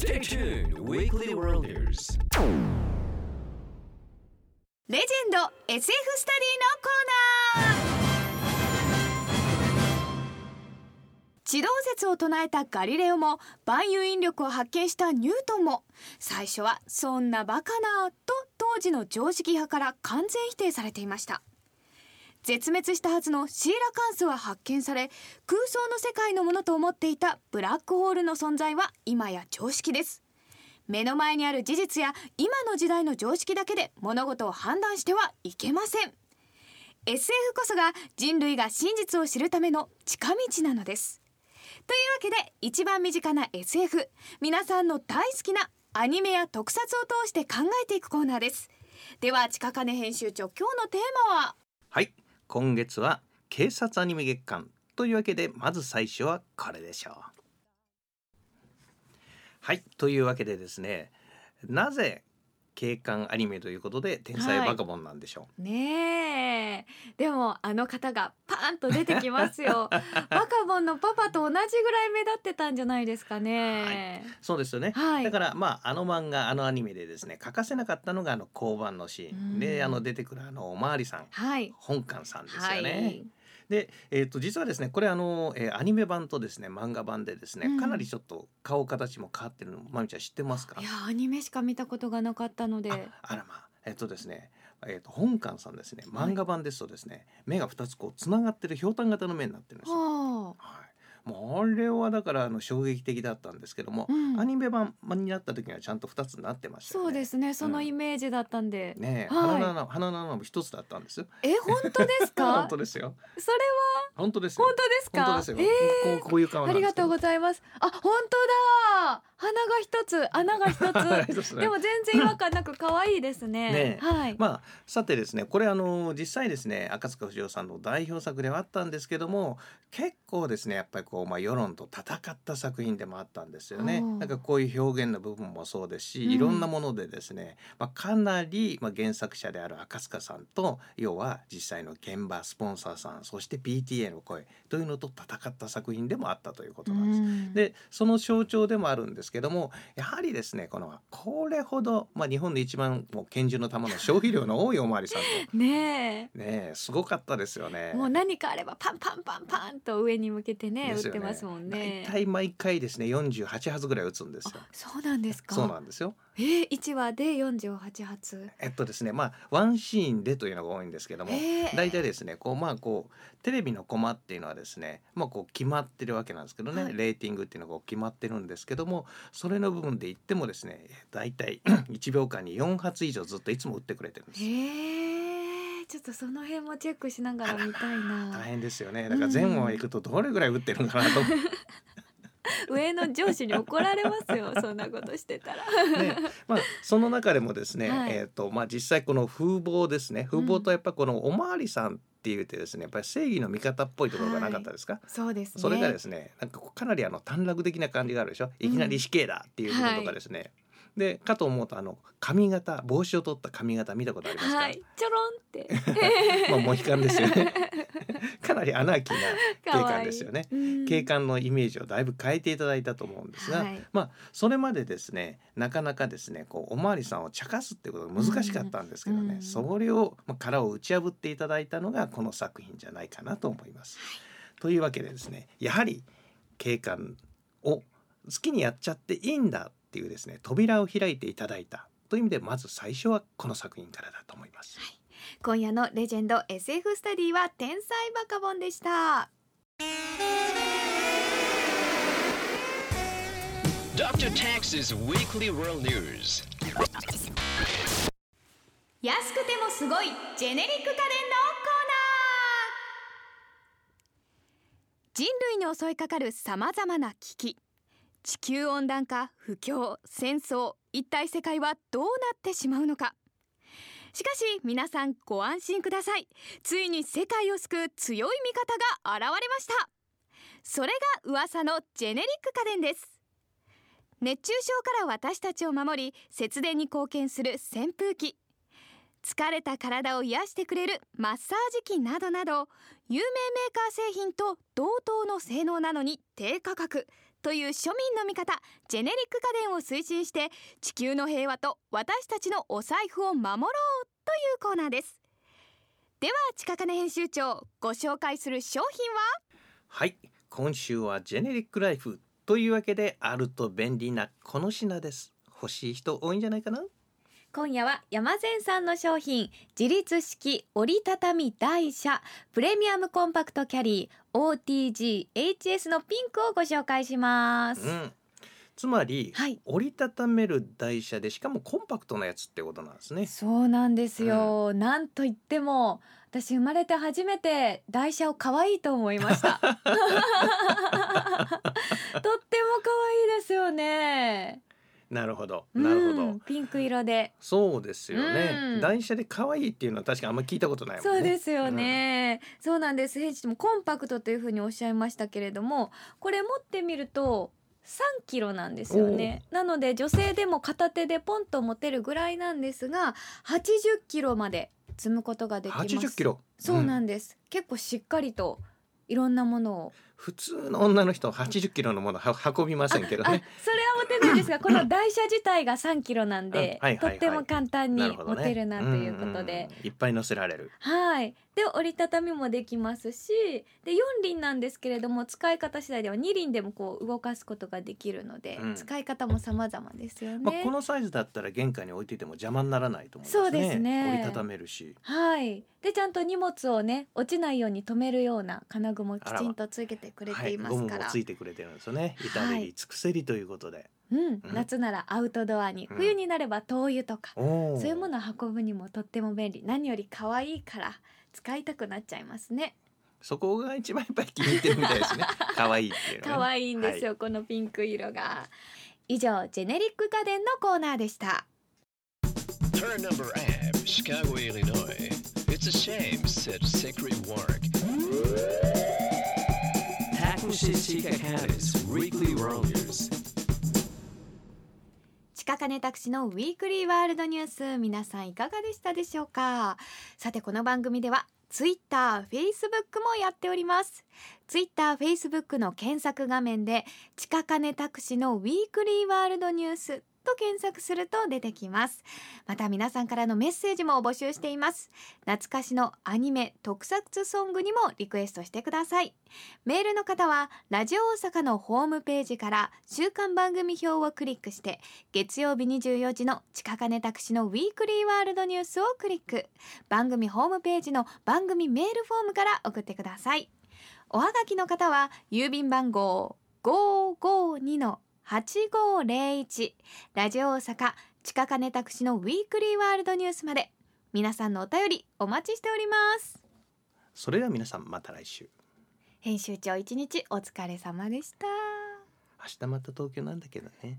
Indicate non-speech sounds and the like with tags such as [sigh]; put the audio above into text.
Stay tuned, Weekly Worlders. レジェンド SF スタディのコーナー地動説を唱えたガリレオも万有引力を発見したニュートンも最初はそんなバカなと当時の常識派から完全否定されていました絶滅したはずのシーラカンスは発見され空想の世界のものと思っていたブラックホールの存在は今や常識です。目の前にある事実や今の時代の常識だけで物事を判断してはいけません。SF こそが人類が真実を知るための近道なのです。というわけで一番身近な SF 皆さんの大好きなアニメや特撮を通して考えていくコーナーです。では近金編集長今日のテーマは？はい。今月は警察アニメ月間というわけでまず最初はこれでしょう。はいというわけでですねなぜ警官アニメということで天才バカボンなんでしょう、ねえ。でもあの方がパーンと出てきますよ。[laughs] バカボンのパパと同じぐらい目立ってたんじゃないですかね。そうですよね、はい。だからまああの漫画あのアニメでですね欠かせなかったのがあの交番のシーン。うん。であの出てくるあのおまわりさん。はい。本館さんですはよね、いで、えー、と実はですねこれあの、えーアニメ版とですね漫画版でですね、うん。かなりちょっと顔形も変わってるのまみちゃん知ってますか？いやアニメしか見たことがなかったので。ああらまあ。えっ、とですねえー、と本館さんですね漫画版ですとですね、目が2つこうつながってるひょうたん型の目になってるんですよ。ははい、もうあれはだからあの衝撃的だったんですけども、うん。アニメ版になった時にはちゃんと2つになってましたよね。そうですねそのイメージだったんで、ねえ、はい。鼻の穴鼻の穴も一つだったんですよ。え本当ですか？[laughs] 本当ですよ。それ本当です本当ですか？本当ですよ。えー。こうこういう顔ありがとうございます。あ本当だ鼻が一つ穴が一つ。[laughs] でも全然違和感なく可愛いですね。[laughs] ねえ。はい、まあさてですねこれあの実際ですね赤塚不二夫さんの代表作ではあったんですけども結構ですねやっぱりこう、まあ、世論と戦った作品でもあったんですよね。なんかこういう表現の部分もそうですし、うん。いろんなものでですね、まあ、かなり、まあ、原作者である赤塚さんと要は実際の現場スポンサーさんそして PTA の声というのと戦った作品でもあったということなんです。うん。でその象徴でもあるんですけどもやはりですねこのこれほど、まあ、日本で一番もう拳銃の弾の消費量の多いおまわりさんと。ね [laughs] ねえすごかったですよね。え。もう何かあればパンパンパンパンと上に向けてねですよ打ってますもんね。大体毎回ですね48発ぐらい撃つんですよ。あ。そうなんですか。そうなんですよ。えー、1話で48発。えっとですねまあワンシーンでというのが多いんですけどもへー大体ですねこうまあこうテレビのコマっていうのはですねまあこう決まってるわけなんですけどね、はい。レーティングっていうのが決まってるんですけどもそれの部分で言ってもですね大体 [clears throat] 1秒間に4発以上ずっといつも打ってくれてるんです。ちょっとその辺もチェックしながら見たい大な変ですよね。だから前後へ行くとどれぐらい打ってるのかなと。[laughs] 上の上司に怒られますよそんなことしてたら。ね、まあその中でもですね、はい。えっ、とまあ実際この風貌ですね。風貌とやっぱこのおまわりさんっていうてですねやっぱり正義の味方っぽいところがなかったですか、そうですね。それがですねなんかかなりあの短絡的な感じがあるでしょ？いきなり死刑だっていう部分とかですね、でかと思うとあの髪型帽子を取った髪型見たことありますか、はいちょろんって。[laughs] まあモヒカンですよね。[laughs] かなりアナーキーな警官ですよね。うん。警官のイメージをだいぶ変えていただいたと思うんですが、はい。まあそれまでですねなかなかですねこうおまわりさんを茶化すってことが難しかったんですけどね、うん。それを、まあ、殻を打ち破っていただいたのがこの作品じゃないかなと思います。というわけでですねやはり警官を好きにやっちゃっていいんだっていうですね扉を開いていただいたという意味でまず最初はこの作品からだと思います。今夜のレジェンド SF スタディは天才バカボンでした。Dr. Tax's Weekly World News. 安くてもすごいジェネリック家電のコーナー人類に襲いかかるさまざまな危機地球温暖化不況戦争一体世界はどうなってしまうのか。しかし皆さんご安心ください。ついに世界を救う強い味方が現れました。それが噂のジェネリック家電です。熱中症から私たちを守り節電に貢献する扇風機。疲れた体を癒してくれるマッサージ機などなど有名メーカー製品と同等の性能なのに低価格。という庶民の味方ジェネリック家電を推進して地球の平和と私たちのお財布を守ろうというコーナーです。では近金編集長ご紹介する商品は？はい。今週はジェネリックライフというわけであると便利なこの品です。欲しい人多いんじゃないかな？今夜は山善さんの商品自立式折りたたみ台車プレミアムコンパクトキャリー OTGHS のピンクをご紹介します、うん。つまり、はい。折りたためる台車でしかもコンパクトなやつってことなんですね。そうなんですよ、なんといっても私生まれて初めて台車を可愛いと思いました。[laughs] とっても可愛いですよねなるほど。なるほど、うんピンク色で。そうですよね、うん。台車で可愛いっていうのは確かあんま聞いたことないもんね。そうですよね、そうなんです。編集もコンパクトというふうにおっしゃいましたけれどもこれ持ってみると3キロなんですよね。なので女性でも片手でポンと持てるぐらいなんですが80キロまで積むことができます。80キロ？そうなんんです、結構しっかりといろんなものを普通の女の人は80キロのものは運びませんけどあねそれは持てないですが [laughs] この台車自体が3キロなんで、うんはいはいはい。とっても簡単に持てるなということで、うんうんいっぱい乗せられる。はい。で折りたたみもできますしで4輪なんですけれども使い方次第では2輪でもこう動かすことができるので、うん。使い方も様々ですよね。まあ、このサイズだったら玄関に置いていても邪魔にならないと思いますね。そうですね。折りたためるし。はい。でちゃんと荷物をね落ちないように止めるような金具もきちんとつけてくれていますはい、ゴムから。もついてくれてるんですよね。至れはいり尽くせりということで、うん、夏ならアウトドアに、うん。冬になれば灯油とか、おー。そういうものを運ぶにもとっても便利。何より可愛いから使いたくなっちゃいますね。そこが一番やっぱり気に入ってるみたいですね。[laughs] 可愛いっていうね。可愛いんですよ、このピンク色が。以上ジェネリック家電のコーナーでした。Turn number Ave, Chicago, Illinois. It's a shame, said Secret Warwick. 近金タクシのウィークリーワールドニュース。皆さんいかがでしたでしょうか？さてこの番組ではツイッター、フェイスブックもやっております。ツイッター、フェイスブックの検索画面で近金タクシのウィークリーワールドニュースと検索すると出てきます。また皆さんからのメッセージも募集しています。懐かしのアニメ特撮ソングにもリクエストしてください。メールの方はラジオ大阪のホームページから週間番組表をクリックして月曜日24時の近金タクシのウィークリーワールドニュースをクリック。番組ホームページの番組メールフォームから送ってください。おはがきの方は郵便番号552の8501ラジオ大阪近金タクシのウィークリーワールドニュースまで。皆さんのお便りお待ちしております。それでは皆さんまた来週。編集長一日お疲れ様でした。明日また東京なんだけどね